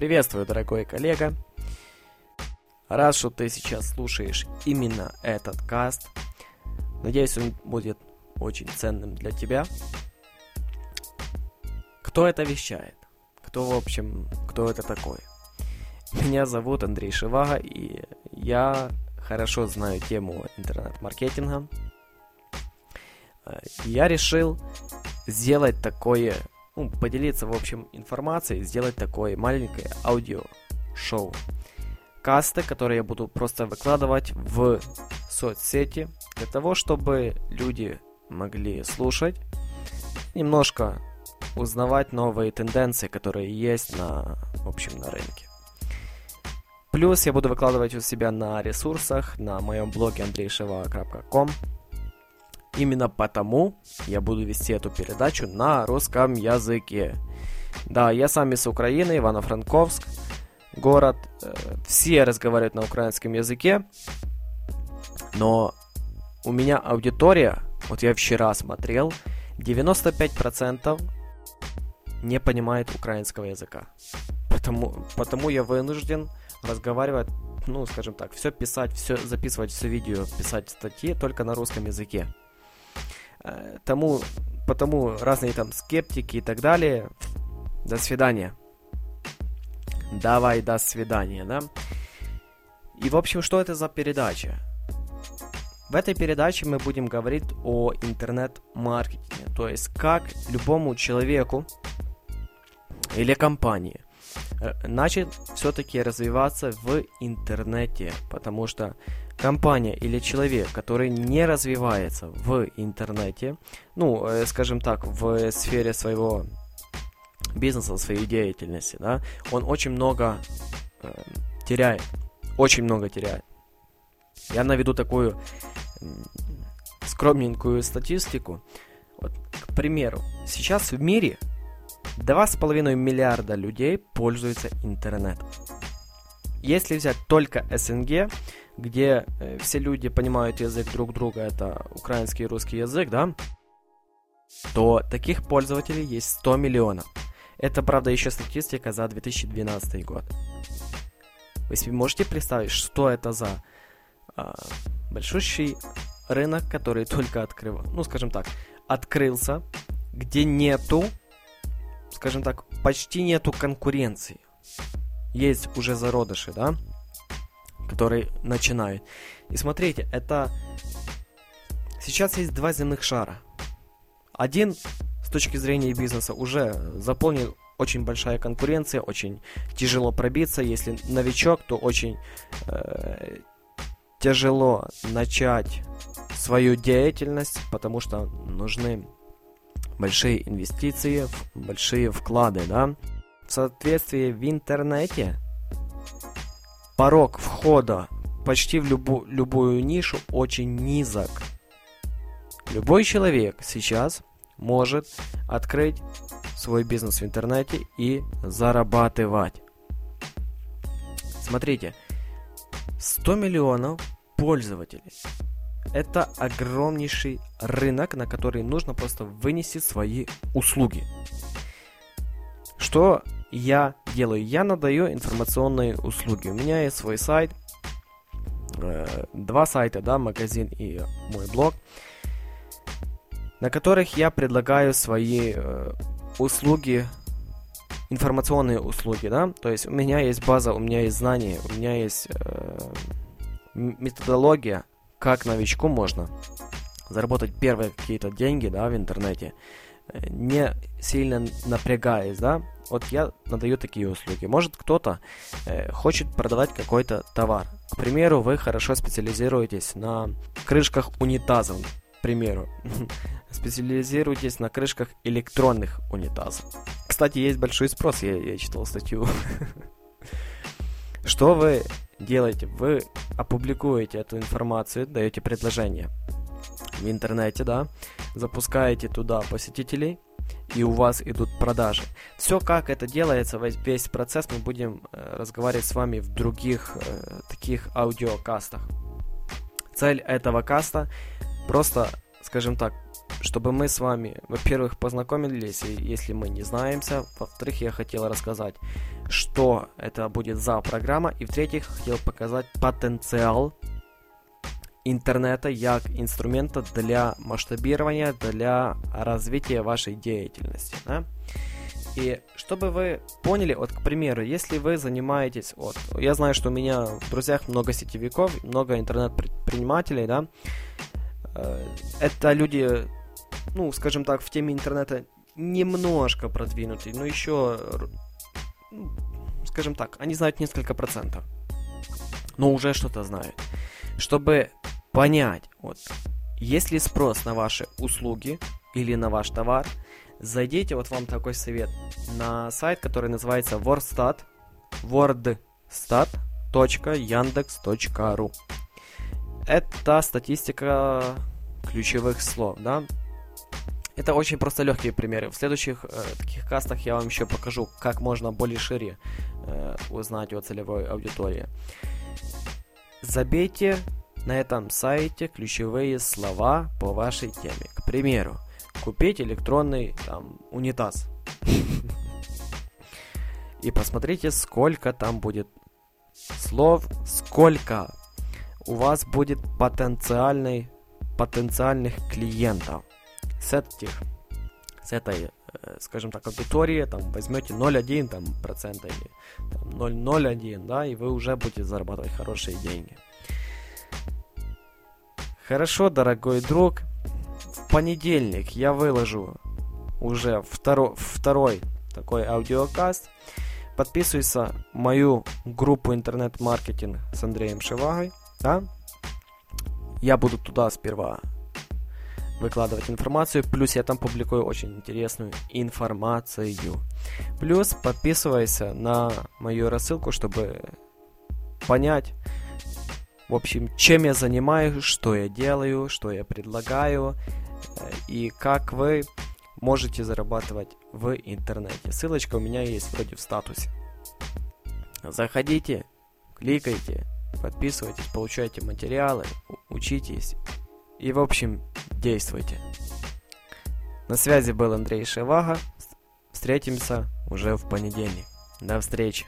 Приветствую, дорогой коллега. Рад, что ты сейчас слушаешь именно этот каст. Надеюсь, он будет очень ценным для тебя. Кто это вещает? Кто, в общем, кто это такой? Меня зовут Андрей Шивага, и я хорошо знаю тему интернет-маркетинга. Я решил сделать такое ну, поделиться, в общем, информацией, сделать такое маленькое аудио-шоу. Касты, которые я буду просто выкладывать в соцсети, для того, чтобы люди могли слушать, немножко узнавать новые тенденции, которые есть на, в общем, на рынке. Плюс я буду выкладывать у себя на ресурсах, на моем блоге andreysheva.com, Именно потому я буду вести эту передачу на русском языке. Да, я сам из Украины, Ивано-Франковск, город. Э, все разговаривают на украинском языке, но у меня аудитория, вот я вчера смотрел, 95% не понимает украинского языка. Потому, потому я вынужден разговаривать, ну, скажем так, все писать, все записывать, все видео, писать статьи только на русском языке. Э, тому, потому разные там скептики и так далее. До свидания. Давай, до свидания, да? И, в общем, что это за передача? В этой передаче мы будем говорить о интернет-маркетинге, то есть как любому человеку или компании э, начать все-таки развиваться в интернете, потому что компания или человек, который не развивается в интернете, ну, э, скажем так, в сфере своего бизнеса, своей деятельности, да, он очень много э, теряет, очень много теряет. Я наведу такую э, скромненькую статистику. Вот, к примеру, сейчас в мире 2,5 миллиарда людей пользуются интернетом. Если взять только СНГ, где э, все люди понимают язык друг друга, это украинский и русский язык, да, то таких пользователей есть 100 миллионов. Это, правда, еще статистика за 2012 год. Вы себе можете представить, что это за а, большущий рынок, который только открыл, ну, скажем так, открылся, где нету, скажем так, почти нету конкуренции. Есть уже зародыши, да? Который начинают. И смотрите, это... Сейчас есть два земных шара. Один, с точки зрения бизнеса, уже заполнен очень большая конкуренция, очень тяжело пробиться. Если новичок, то очень э, тяжело начать свою деятельность, потому что нужны большие инвестиции, большие вклады, да. В соответствии в интернете порог входа почти в любу, любую нишу очень низок. Любой человек сейчас может открыть свой бизнес в интернете и зарабатывать. Смотрите, 100 миллионов пользователей. Это огромнейший рынок, на который нужно просто вынести свои услуги. Что я делаю? Я надаю информационные услуги. У меня есть свой сайт, э, два сайта, да, магазин и мой блог, на которых я предлагаю свои э, услуги, информационные услуги, да, то есть у меня есть база, у меня есть знания, у меня есть э, методология, как новичку можно заработать первые какие-то деньги, да, в интернете, не сильно напрягаясь, да, вот я надаю такие услуги. Может кто-то э, хочет продавать какой-то товар. К примеру, вы хорошо специализируетесь на крышках унитазов, к примеру. Специализируетесь на крышках электронных унитазов. Кстати, есть большой спрос, я, я читал статью. Что вы делаете? Вы опубликуете эту информацию, даете предложение в интернете, да, запускаете туда посетителей, и у вас идут продажи. Все, как это делается, весь процесс мы будем э, разговаривать с вами в других э, таких аудиокастах. Цель этого каста просто скажем так, чтобы мы с вами, во-первых, познакомились, если мы не знаемся, во-вторых, я хотел рассказать, что это будет за программа, и в-третьих, хотел показать потенциал интернета как инструмента для масштабирования, для развития вашей деятельности. Да? И чтобы вы поняли, вот, к примеру, если вы занимаетесь, вот, я знаю, что у меня в друзьях много сетевиков, много интернет-предпринимателей, да, э, это люди, ну, скажем так, в теме интернета немножко продвинутые, но еще, ну, скажем так, они знают несколько процентов, но уже что-то знают. Чтобы понять, вот, есть ли спрос на ваши услуги или на ваш товар, зайдите, вот вам такой совет, на сайт, который называется WordStat, wordstat.yandex.ru. Это статистика ключевых слов, да? Это очень просто легкие примеры. В следующих э, таких кастах я вам еще покажу, как можно более шире э, узнать о целевой аудитории. Забейте на этом сайте ключевые слова по вашей теме. К примеру, купить электронный там, унитаз. И посмотрите, сколько там будет слов, сколько у вас будет потенциальный, потенциальных клиентов. С этих, с этой, э, скажем так, аудитории, там, возьмете 0,1 там, процента или там, 0,01, да, и вы уже будете зарабатывать хорошие деньги. Хорошо, дорогой друг, понедельник я выложу уже второ, второй такой аудиокаст. Подписывайся в мою группу интернет-маркетинг с Андреем Шивагой. Да? Я буду туда сперва выкладывать информацию, плюс я там публикую очень интересную информацию. Плюс подписывайся на мою рассылку, чтобы понять, в общем, чем я занимаюсь, что я делаю, что я предлагаю, Э, и как вы можете зарабатывать в интернете. Ссылочка у меня есть вроде в статусе. Заходите, кликайте, подписывайтесь, получайте материалы, учитесь и, в общем, действуйте. На связи был Андрей Шевага. Встретимся уже в понедельник. До встречи.